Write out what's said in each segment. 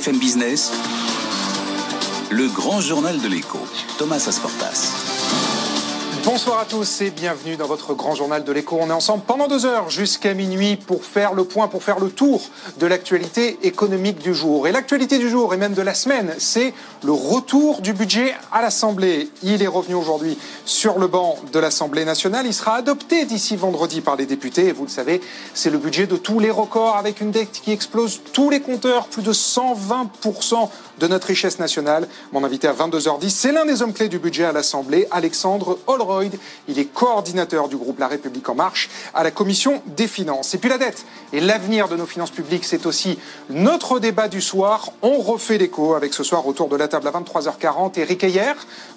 BFM Business, le grand journal de l'écho, Thomas Asportas. Bonsoir à tous et bienvenue dans votre grand journal de l'écho. On est ensemble pendant deux heures jusqu'à minuit pour faire le point, pour faire le tour de l'actualité économique du jour. Et l'actualité du jour et même de la semaine, c'est le retour du budget à l'Assemblée. Il est revenu aujourd'hui sur le banc de l'Assemblée nationale. Il sera adopté d'ici vendredi par les députés. Et vous le savez, c'est le budget de tous les records avec une dette qui explose tous les compteurs, plus de 120% de notre richesse nationale. Mon invité à 22h10, c'est l'un des hommes clés du budget à l'Assemblée, Alexandre Holroyd. Il est coordinateur du groupe La République En Marche à la Commission des Finances. Et puis la dette et l'avenir de nos finances publiques, c'est aussi notre débat du soir. On refait l'écho avec ce soir autour de la table à 23h40 Eric Ayer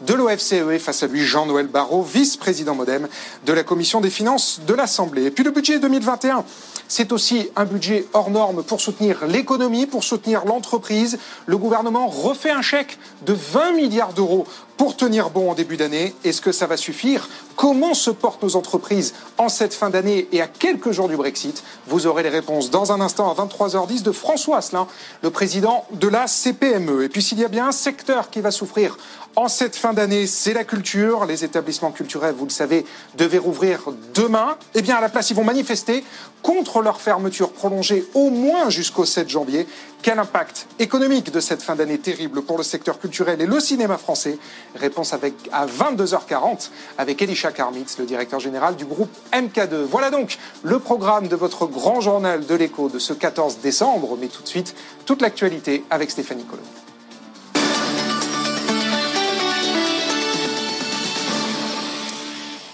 de l'OFCE face à lui Jean-Noël Barrot, vice-président modem de la Commission des Finances de l'Assemblée. Et puis le budget 2021, c'est aussi un budget hors norme pour soutenir l'économie, pour soutenir l'entreprise. Le gouvernement refait un chèque de 20 milliards d'euros pour tenir bon en début d'année. Est-ce que ça va suffire? Comment se portent nos entreprises en cette fin d'année et à quelques jours du Brexit? Vous aurez les réponses dans un instant à 23h10 de François Asselin, le président de la CPME. Et puis s'il y a bien un secteur qui va souffrir en cette fin d'année, c'est la culture. Les établissements culturels, vous le savez, devaient rouvrir demain. Eh bien, à la place, ils vont manifester contre leur fermeture prolongée au moins jusqu'au 7 janvier. Quel impact économique de cette fin d'année terrible pour le secteur culturel et le cinéma français Réponse avec, à 22h40 avec Elisha Karmitz, le directeur général du groupe MK2. Voilà donc le programme de votre grand journal de l'écho de ce 14 décembre. Mais tout de suite, toute l'actualité avec Stéphanie Collot.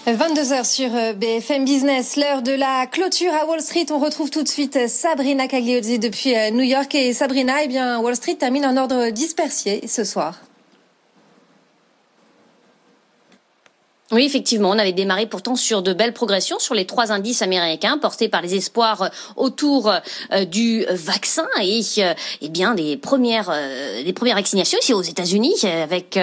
22h sur euh, BFM Business, l'heure de la clôture à Wall Street. On retrouve tout de suite euh, Sabrina Cagliozzi depuis euh, New York. Et Sabrina, eh bien, Wall Street termine en ordre dispersé ce soir. Oui, effectivement, on avait démarré pourtant sur de belles progressions sur les trois indices américains portés par les espoirs autour euh, du vaccin et euh, eh bien des premières euh, des premières vaccinations ici aux États-Unis avec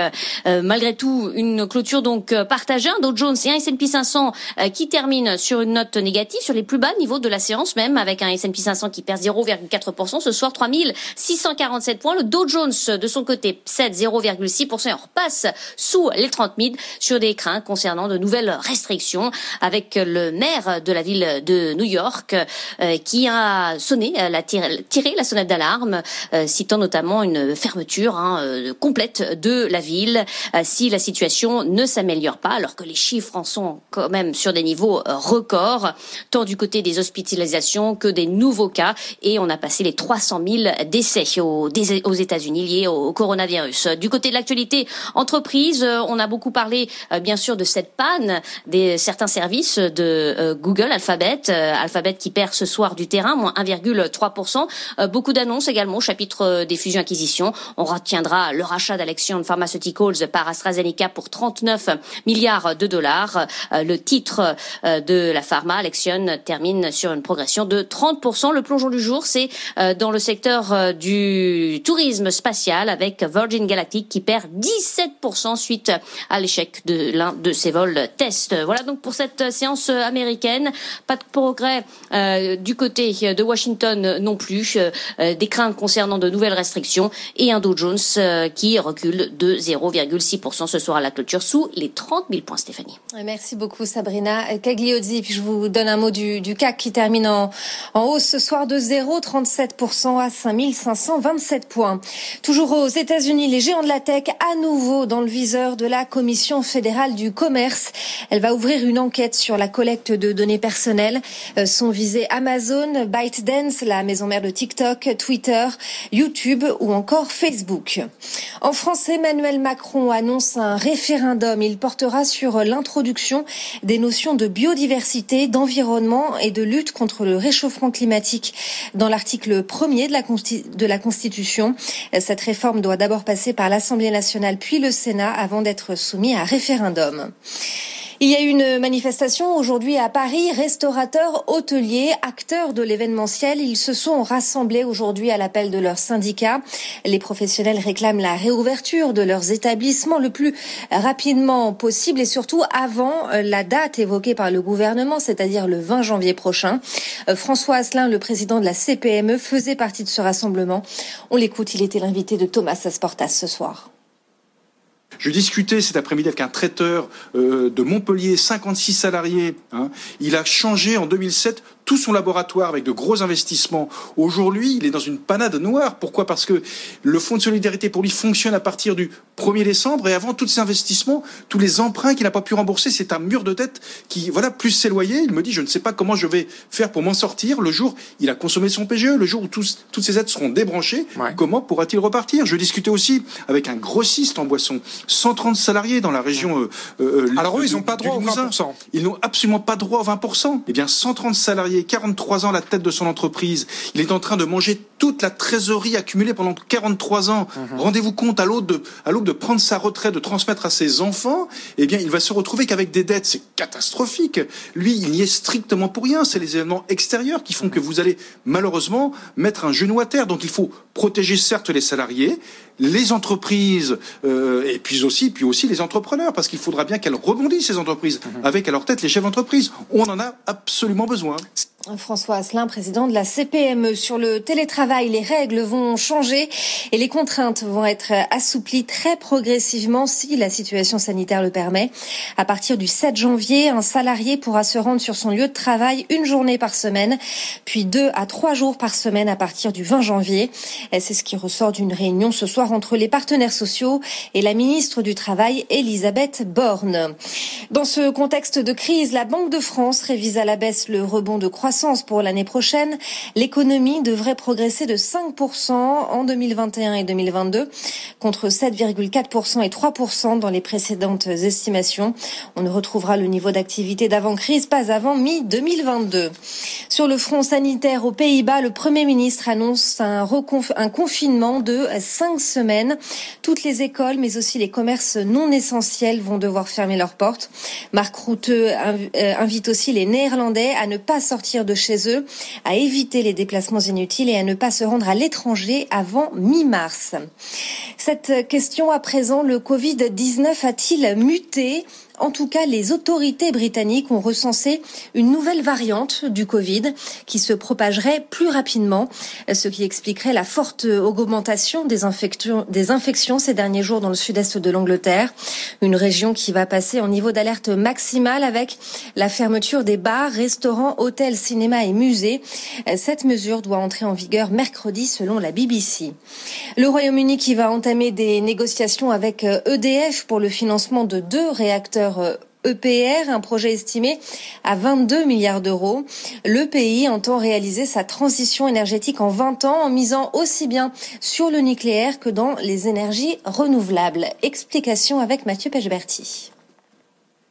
malgré tout une clôture donc partagée. Un Dow Jones et un S&P 500 qui terminent sur une note négative sur les plus bas niveaux de la séance même avec un S&P 500 qui perd 0,4% ce soir 3647 points. Le Dow Jones de son côté cède 0,6% et repasse sous les 30 000 sur des craintes concernant de nouvelles restrictions avec le maire de la ville de New York euh, qui a sonné, la tiré, la sonnette d'alarme, euh, citant notamment une fermeture hein, euh, complète de la ville si la situation ne s'améliore pas, alors que les chiffres en sont quand même sur des niveaux records, tant du côté des hospitalisations que des nouveaux cas, et on a passé les 300 000 décès aux, aux États-Unis liés au coronavirus. Du côté de l'actualité entreprise, on a beaucoup parlé bien sûr de cette panne des certains services de euh, Google, Alphabet, euh, Alphabet qui perd ce soir du terrain, moins 1,3%. Euh, beaucoup d'annonces également au chapitre des fusions-acquisitions. On retiendra le rachat d'Alexion Pharmaceuticals par AstraZeneca pour 39 milliards de dollars. le titre de la pharma, Alexion, termine sur une progression de 30%. Le plongeon du jour, c'est dans le secteur du tourisme spatial avec Virgin Galactic qui perd 17% suite à l'échec de l'un de ces vols test. Voilà donc pour cette séance américaine. Pas de progrès euh, du côté de Washington non plus. Euh, des craintes concernant de nouvelles restrictions et un Dow Jones euh, qui recule de 0,6% ce soir à la clôture sous les 30 000 points, Stéphanie. Merci beaucoup Sabrina Cagliozzi. Puis je vous donne un mot du, du CAC qui termine en, en hausse ce soir de 0,37% à 5527 points. Toujours aux États-Unis, les géants de la tech à nouveau dans le viseur de la Commission fédérale du commerce elle va ouvrir une enquête sur la collecte de données personnelles. Euh, sont visés Amazon, ByteDance, la maison mère de TikTok, Twitter, YouTube ou encore Facebook. En France, Emmanuel Macron annonce un référendum. Il portera sur l'introduction des notions de biodiversité, d'environnement et de lutte contre le réchauffement climatique dans l'article 1er de la, de la Constitution. Cette réforme doit d'abord passer par l'Assemblée nationale puis le Sénat avant d'être soumise à référendum. Il y a une manifestation aujourd'hui à Paris. Restaurateurs, hôteliers, acteurs de l'événementiel, ils se sont rassemblés aujourd'hui à l'appel de leurs syndicats. Les professionnels réclament la réouverture de leurs établissements le plus rapidement possible et surtout avant la date évoquée par le gouvernement, c'est-à-dire le 20 janvier prochain. Euh, François Asselin, le président de la CPME, faisait partie de ce rassemblement. On l'écoute, il était l'invité de Thomas Asportas ce soir. Je discutais cet après-midi avec un traiteur euh, de Montpellier, 56 salariés. Hein. Il a changé en 2007 tout son laboratoire avec de gros investissements. Aujourd'hui, il est dans une panade noire. Pourquoi? Parce que le fonds de solidarité pour lui fonctionne à partir du 1er décembre et avant tous ces investissements, tous les emprunts qu'il n'a pas pu rembourser, c'est un mur de dette qui, voilà, plus ses loyers. Il me dit, je ne sais pas comment je vais faire pour m'en sortir. Le jour, il a consommé son PGE. Le jour où tous, toutes ces aides seront débranchées, comment pourra-t-il repartir? Je discutais aussi avec un grossiste en boisson, 130 salariés dans la région. Euh, euh, Alors eux, ils n'ont pas droit au 20%. Ils n'ont absolument pas droit au 20%. Eh bien, 130 salariés 43 ans à la tête de son entreprise. Il est en train de manger toute la trésorerie accumulée pendant 43 ans. Mhm. Rendez-vous compte, à l'autre de, à de prendre sa retraite, de transmettre à ses enfants, eh bien, il va se retrouver qu'avec des dettes. C'est catastrophique. Lui, il n'y est strictement pour rien. C'est les événements extérieurs qui font que vous allez malheureusement mettre un genou à terre. Donc, il faut protéger certes les salariés, les entreprises euh, et puis aussi, puis aussi les entrepreneurs, parce qu'il faudra bien qu'elles rebondissent ces entreprises, mhm. avec à leur tête les chefs d'entreprise. On en a absolument besoin. François Asselin, président de la CPME. Sur le télétravail, les règles vont changer et les contraintes vont être assouplies très progressivement si la situation sanitaire le permet. À partir du 7 janvier, un salarié pourra se rendre sur son lieu de travail une journée par semaine, puis deux à trois jours par semaine à partir du 20 janvier. C'est ce qui ressort d'une réunion ce soir entre les partenaires sociaux et la ministre du Travail, Elisabeth Borne. Dans ce contexte de crise, la Banque de France révise à la baisse le rebond de croissance pour l'année prochaine. L'économie devrait progresser de 5% en 2021 et 2022 contre 7,4% et 3% dans les précédentes estimations. On ne retrouvera le niveau d'activité d'avant-crise pas avant mi-2022. Sur le front sanitaire aux Pays-Bas, le Premier ministre annonce un, un confinement de 5 semaines. Toutes les écoles, mais aussi les commerces non essentiels vont devoir fermer leurs portes. Marc Routeux invite aussi les Néerlandais à ne pas sortir de chez eux, à éviter les déplacements inutiles et à ne pas se rendre à l'étranger avant mi-mars. Cette question à présent, le Covid-19 a-t-il muté? En tout cas, les autorités britanniques ont recensé une nouvelle variante du Covid qui se propagerait plus rapidement, ce qui expliquerait la forte augmentation des infections, ces derniers jours dans le sud-est de l'Angleterre, une région qui va passer en niveau d'alerte maximale avec la fermeture des bars, restaurants, hôtels, cinémas et musées. Cette mesure doit entrer en vigueur mercredi selon la BBC. Le Royaume-Uni qui va entamer des négociations avec EDF pour le financement de deux réacteurs EPR, euh, e un projet estimé à 22 milliards d'euros. Le pays entend réaliser sa transition énergétique en 20 ans en misant aussi bien sur le nucléaire que dans les énergies renouvelables. Explication avec Mathieu Pechberti.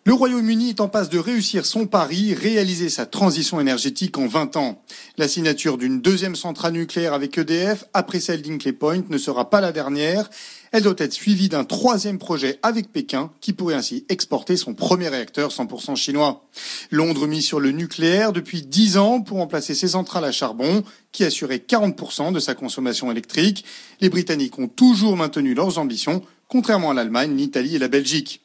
Le Royaume-Uni est en passe de réussir son pari, réaliser sa transition énergétique en 20 ans. La signature d'une deuxième centrale nucléaire avec EDF, après celle d'Inkley Point, ne sera pas la dernière. Elle doit être suivie d'un troisième projet avec Pékin qui pourrait ainsi exporter son premier réacteur 100% chinois. Londres mise sur le nucléaire depuis 10 ans pour remplacer ses centrales à charbon qui assuraient 40% de sa consommation électrique. Les Britanniques ont toujours maintenu leurs ambitions contrairement à l'Allemagne, l'Italie et la Belgique.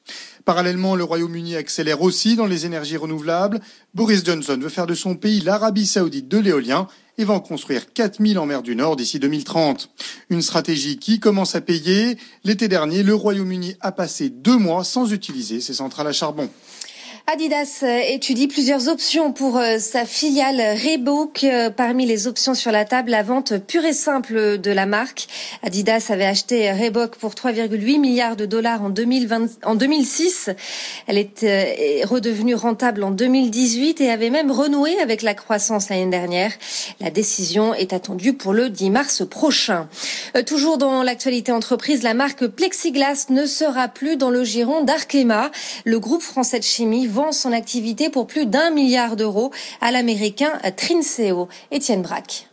Parallèlement, le Royaume-Uni accélère aussi dans les énergies renouvelables. Boris Johnson veut faire de son pays l'Arabie saoudite de l'éolien et va en construire 4000 en mer du Nord d'ici 2030. Une stratégie qui commence à payer. L'été dernier, le Royaume-Uni a passé deux mois sans utiliser ses centrales à charbon. Adidas euh, étudie plusieurs options pour euh, sa filiale Reebok. Euh, parmi les options sur la table, la vente pure et simple de la marque. Adidas avait acheté Reebok pour 3,8 milliards de dollars en, 2020, en 2006. Elle est redevenue rentable en 2018 et avait même renoué avec la croissance l'année dernière. La décision est attendue pour le 10 mars prochain. Toujours dans l'actualité entreprise, la marque Plexiglas ne sera plus dans le giron d'Arkema. Le groupe français de chimie vend son activité pour plus d'un milliard d'euros à l'américain Trinseo. Étienne Braque.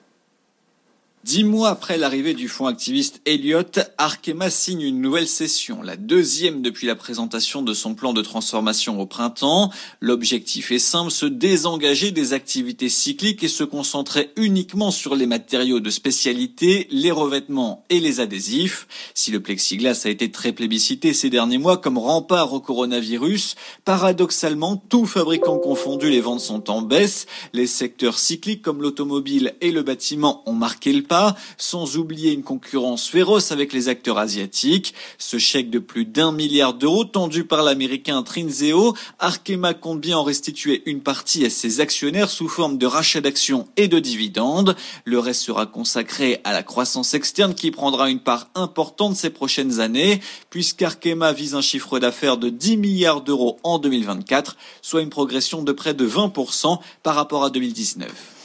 Dix mois après l'arrivée du fonds activiste Elliott, Arkema signe une nouvelle session, la deuxième depuis la présentation de son plan de transformation au printemps. L'objectif est simple, se désengager des activités cycliques et se concentrer uniquement sur les matériaux de spécialité, les revêtements et les adhésifs. Si le plexiglas a été très plébiscité ces derniers mois comme rempart au coronavirus, paradoxalement, tout fabricant confondu, les ventes sont en baisse. Les secteurs cycliques comme l'automobile et le bâtiment ont marqué le pas sans oublier une concurrence féroce avec les acteurs asiatiques. Ce chèque de plus d'un milliard d'euros tendu par l'américain Trinzeo, Arkema compte bien en restituer une partie à ses actionnaires sous forme de rachat d'actions et de dividendes. Le reste sera consacré à la croissance externe qui prendra une part importante ces prochaines années, puisqu'Arkema vise un chiffre d'affaires de 10 milliards d'euros en 2024, soit une progression de près de 20% par rapport à 2019.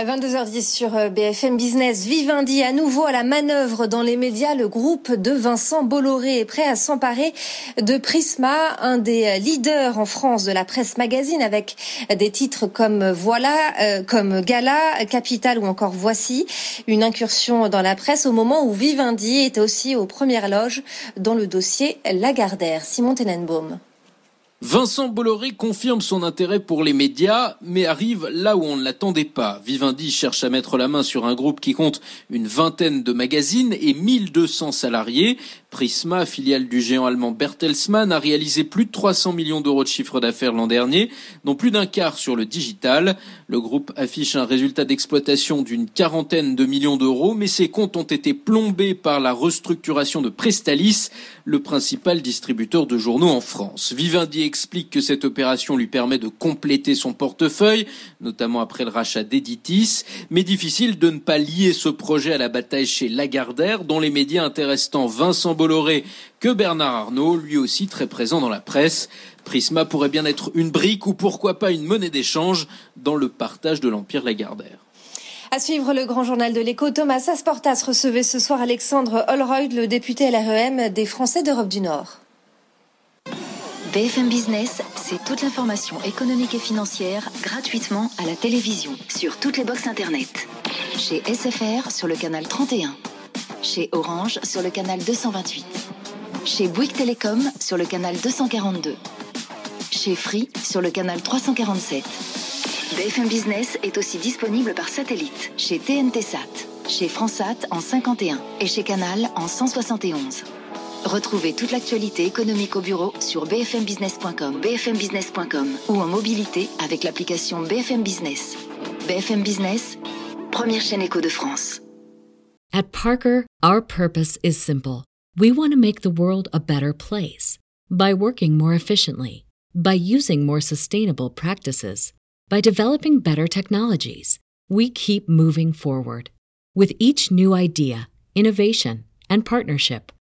22h10 sur euh, BFM Business. Vivendi à nouveau à la manœuvre dans les médias. Le groupe de Vincent Bolloré est prêt à s'emparer de Prisma, un des leaders en France de la presse magazine avec des titres comme Voilà, euh, comme Gala, Capital ou encore Voici. Une incursion dans la presse au moment où Vivendi était aussi aux premières loges dans le dossier Lagardère. Simon Tenenbaum. Vincent Bolloré confirme son intérêt pour les médias, mais arrive là où on ne l'attendait pas. Vivendi cherche à mettre la main sur un groupe qui compte une vingtaine de magazines et 1200 salariés. Prisma, filiale du géant allemand Bertelsmann, a réalisé plus de 300 millions d'euros de chiffre d'affaires l'an dernier, dont plus d'un quart sur le digital. Le groupe affiche un résultat d'exploitation d'une quarantaine de millions d'euros, mais ses comptes ont été plombés par la restructuration de Prestalis, le principal distributeur de journaux en France. Explique que cette opération lui permet de compléter son portefeuille, notamment après le rachat d'Editis, mais difficile de ne pas lier ce projet à la bataille chez Lagardère, dont les médias intéressant Vincent Bolloré que Bernard Arnault, lui aussi très présent dans la presse. Prisma pourrait bien être une brique ou pourquoi pas une monnaie d'échange dans le partage de l'Empire Lagardère. À suivre le grand journal de l'écho, Thomas Asportas recevait ce soir Alexandre Holroyd, le député LREM des Français d'Europe du Nord. BFM Business, c'est toute l'information économique et financière gratuitement à la télévision, sur toutes les boxes Internet. Chez SFR sur le canal 31. Chez Orange sur le canal 228. Chez Bouygues Télécom sur le canal 242. Chez Free sur le canal 347. BFM Business est aussi disponible par satellite chez TNT Sat, chez Fransat en 51 et chez Canal en 171. Retrouvez toute l'actualité économique au bureau sur bfmbusiness.com, bfmbusiness.com ou en mobilité avec l'application BFM Business. BFM Business, première chaîne éco de France. At Parker, our purpose is simple. We want to make the world a better place by working more efficiently, by using more sustainable practices, by developing better technologies. We keep moving forward. With each new idea, innovation, and partnership,